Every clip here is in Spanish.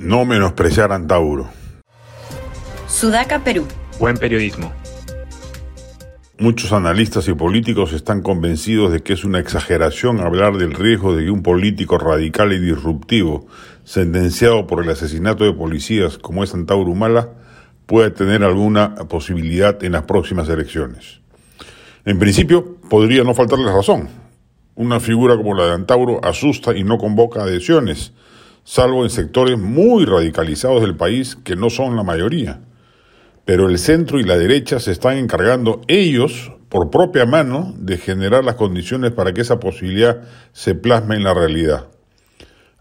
No menospreciar a Antauro. Sudaca, Perú. Buen periodismo. Muchos analistas y políticos están convencidos de que es una exageración hablar del riesgo de que un político radical y disruptivo, sentenciado por el asesinato de policías como es Antauro Humala, pueda tener alguna posibilidad en las próximas elecciones. En principio, podría no faltarle razón. Una figura como la de Antauro asusta y no convoca adhesiones, salvo en sectores muy radicalizados del país que no son la mayoría pero el centro y la derecha se están encargando ellos, por propia mano, de generar las condiciones para que esa posibilidad se plasme en la realidad.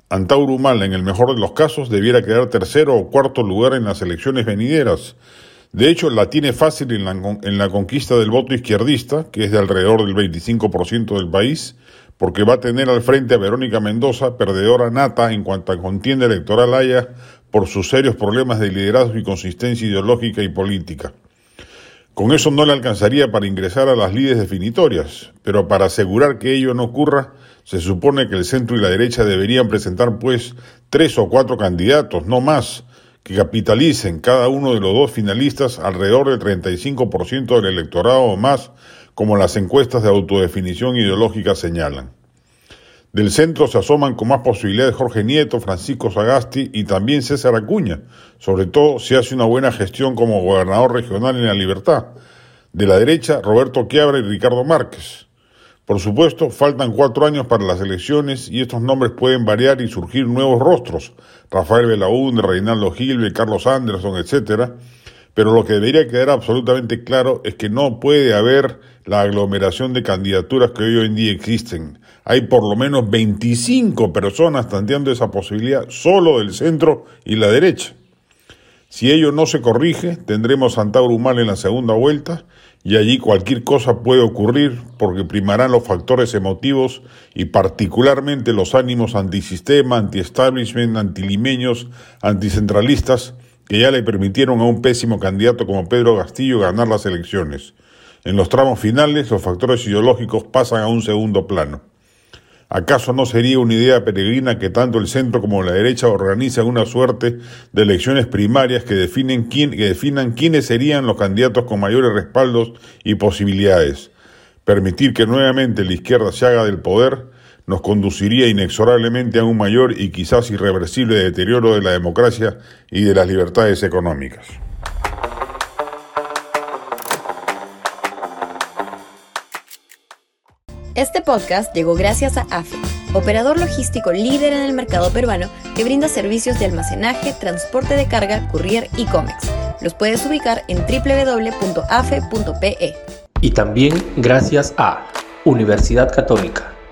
Antauro en el mejor de los casos, debiera quedar tercero o cuarto lugar en las elecciones venideras. De hecho, la tiene fácil en la, en la conquista del voto izquierdista, que es de alrededor del 25% del país, porque va a tener al frente a Verónica Mendoza, perdedora nata en cuanto a contienda electoral haya, por sus serios problemas de liderazgo y consistencia ideológica y política. Con eso no le alcanzaría para ingresar a las líderes definitorias, pero para asegurar que ello no ocurra, se supone que el centro y la derecha deberían presentar pues tres o cuatro candidatos, no más, que capitalicen cada uno de los dos finalistas alrededor del 35% del electorado o más, como las encuestas de autodefinición ideológica señalan. Del centro se asoman con más posibilidades Jorge Nieto, Francisco Sagasti y también César Acuña, sobre todo si hace una buena gestión como gobernador regional en la libertad. De la derecha, Roberto Quiabra y Ricardo Márquez. Por supuesto, faltan cuatro años para las elecciones y estos nombres pueden variar y surgir nuevos rostros, Rafael Belaúnde, Reinaldo Gilbe, Carlos Anderson, etcétera, pero lo que debería quedar absolutamente claro es que no puede haber la aglomeración de candidaturas que hoy en día existen. Hay por lo menos 25 personas tanteando esa posibilidad solo del centro y la derecha. Si ello no se corrige, tendremos Antauro Humala en la segunda vuelta y allí cualquier cosa puede ocurrir porque primarán los factores emotivos y particularmente los ánimos antisistema, anti-establishment, antilimeños, anticentralistas que ya le permitieron a un pésimo candidato como Pedro Castillo ganar las elecciones. En los tramos finales, los factores ideológicos pasan a un segundo plano. ¿Acaso no sería una idea peregrina que tanto el centro como la derecha organizan una suerte de elecciones primarias que, definen quién, que definan quiénes serían los candidatos con mayores respaldos y posibilidades? Permitir que nuevamente la izquierda se haga del poder nos conduciría inexorablemente a un mayor y quizás irreversible deterioro de la democracia y de las libertades económicas. Este podcast llegó gracias a AFE, operador logístico líder en el mercado peruano que brinda servicios de almacenaje, transporte de carga, courier y cómics. Los puedes ubicar en www.afe.pe. Y también gracias a Universidad Católica